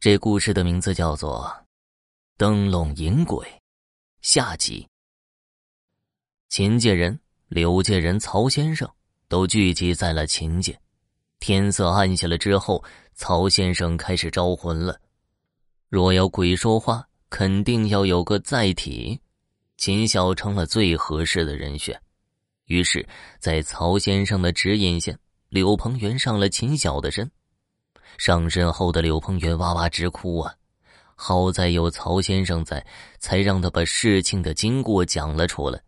这故事的名字叫做《灯笼引鬼》下集。秦界人、柳界人、曹先生都聚集在了秦界。天色暗下了之后，曹先生开始招魂了。若要鬼说话，肯定要有个载体。秦晓成了最合适的人选。于是，在曹先生的指引下，柳鹏元上了秦晓的身。上身后的柳鹏元哇哇直哭啊！好在有曹先生在，才让他把事情的经过讲了出来。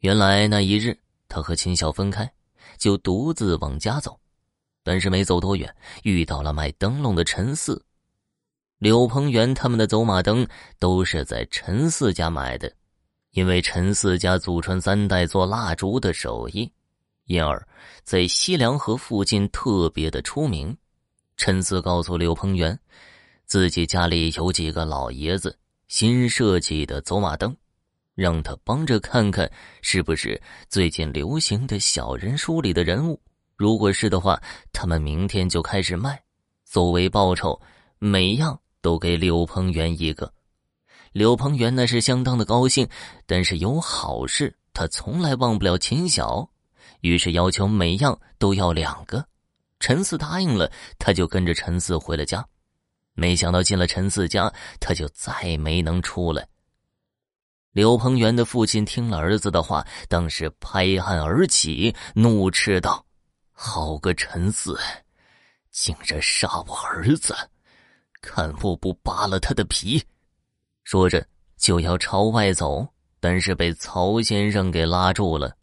原来那一日，他和秦晓分开，就独自往家走，但是没走多远，遇到了卖灯笼的陈四。柳鹏元他们的走马灯都是在陈四家买的。因为陈四家祖传三代做蜡烛的手艺，因而，在西凉河附近特别的出名。陈思告诉柳鹏元，自己家里有几个老爷子新设计的走马灯，让他帮着看看是不是最近流行的小人书里的人物。如果是的话，他们明天就开始卖，作为报酬，每样都给柳鹏元一个。柳鹏元那是相当的高兴，但是有好事，他从来忘不了秦晓，于是要求每样都要两个。陈四答应了，他就跟着陈四回了家。没想到进了陈四家，他就再没能出来。刘鹏元的父亲听了儿子的话，当时拍案而起，怒斥道：“好个陈四，竟然杀我儿子！看我不扒了他的皮！”说着就要朝外走，但是被曹先生给拉住了。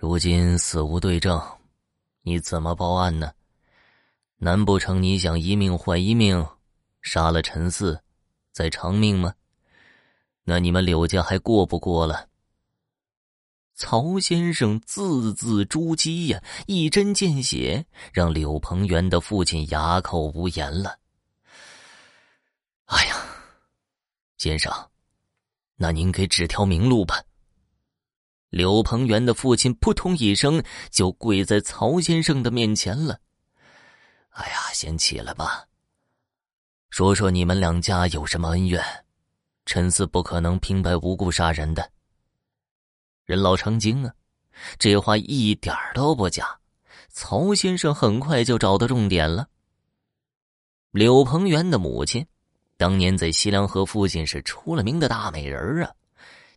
如今死无对证，你怎么报案呢？难不成你想一命换一命，杀了陈四，再偿命吗？那你们柳家还过不过了？曹先生字字珠玑呀，一针见血，让柳鹏元的父亲哑口无言了。哎呀！先生，那您给指条明路吧。柳鹏元的父亲扑通一声就跪在曹先生的面前了。哎呀，先起来吧，说说你们两家有什么恩怨？陈四不可能平白无故杀人的。人老成精啊，这话一点都不假。曹先生很快就找到重点了。柳鹏元的母亲。当年在西凉河附近是出了名的大美人啊，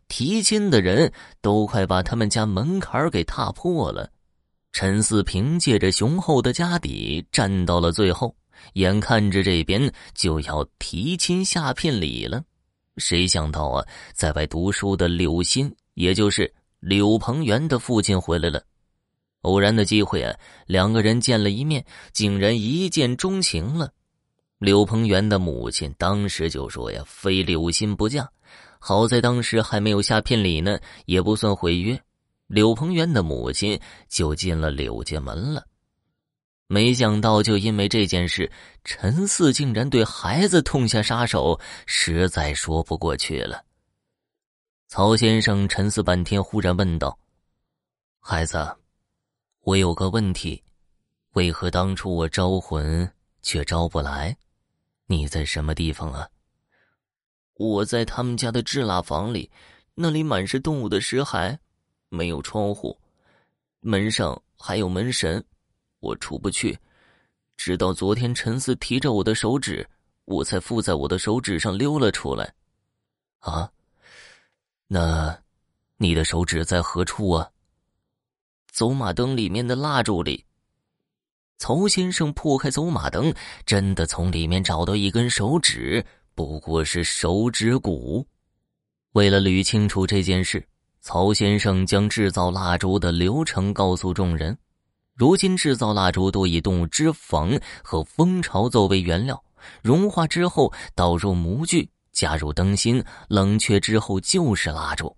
提亲的人都快把他们家门槛给踏破了。陈四凭借着雄厚的家底站到了最后，眼看着这边就要提亲下聘礼了，谁想到啊，在外读书的柳心，也就是柳鹏元的父亲回来了。偶然的机会啊，两个人见了一面，竟然一见钟情了。柳鹏元的母亲当时就说：“呀，非柳心不嫁。”好在当时还没有下聘礼呢，也不算毁约。柳鹏元的母亲就进了柳家门了。没想到，就因为这件事，陈四竟然对孩子痛下杀手，实在说不过去了。曹先生沉思半天，忽然问道：“孩子，我有个问题，为何当初我招魂却招不来？”你在什么地方啊？我在他们家的制蜡房里，那里满是动物的尸骸，没有窗户，门上还有门神，我出不去。直到昨天，陈四提着我的手指，我才附在我的手指上溜了出来。啊？那，你的手指在何处啊？走马灯里面的蜡烛里。曹先生破开走马灯，真的从里面找到一根手指，不过是手指骨。为了捋清楚这件事，曹先生将制造蜡烛的流程告诉众人。如今制造蜡烛都以动物脂肪和蜂巢作为原料，融化之后倒入模具，加入灯芯，冷却之后就是蜡烛。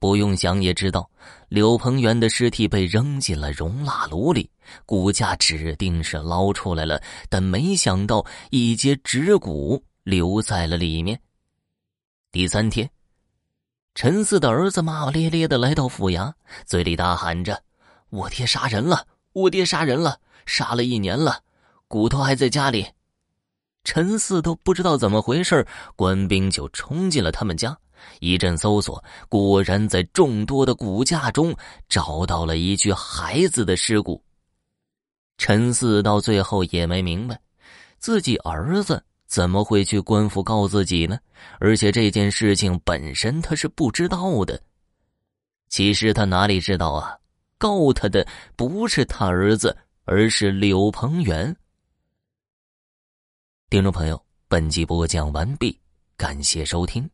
不用想也知道，柳鹏元的尸体被扔进了熔蜡炉里，骨架指定是捞出来了，但没想到一截指骨留在了里面。第三天，陈四的儿子骂骂咧咧的来到府衙，嘴里大喊着：“我爹杀人了！我爹杀人了！杀了一年了！骨头还在家里。陈四都不知道怎么回事，官兵就冲进了他们家，一阵搜索，果然在众多的骨架中找到了一具孩子的尸骨。陈四到最后也没明白，自己儿子怎么会去官府告自己呢？而且这件事情本身他是不知道的。其实他哪里知道啊？告他的不是他儿子，而是柳鹏元。听众朋友，本集播讲完毕，感谢收听。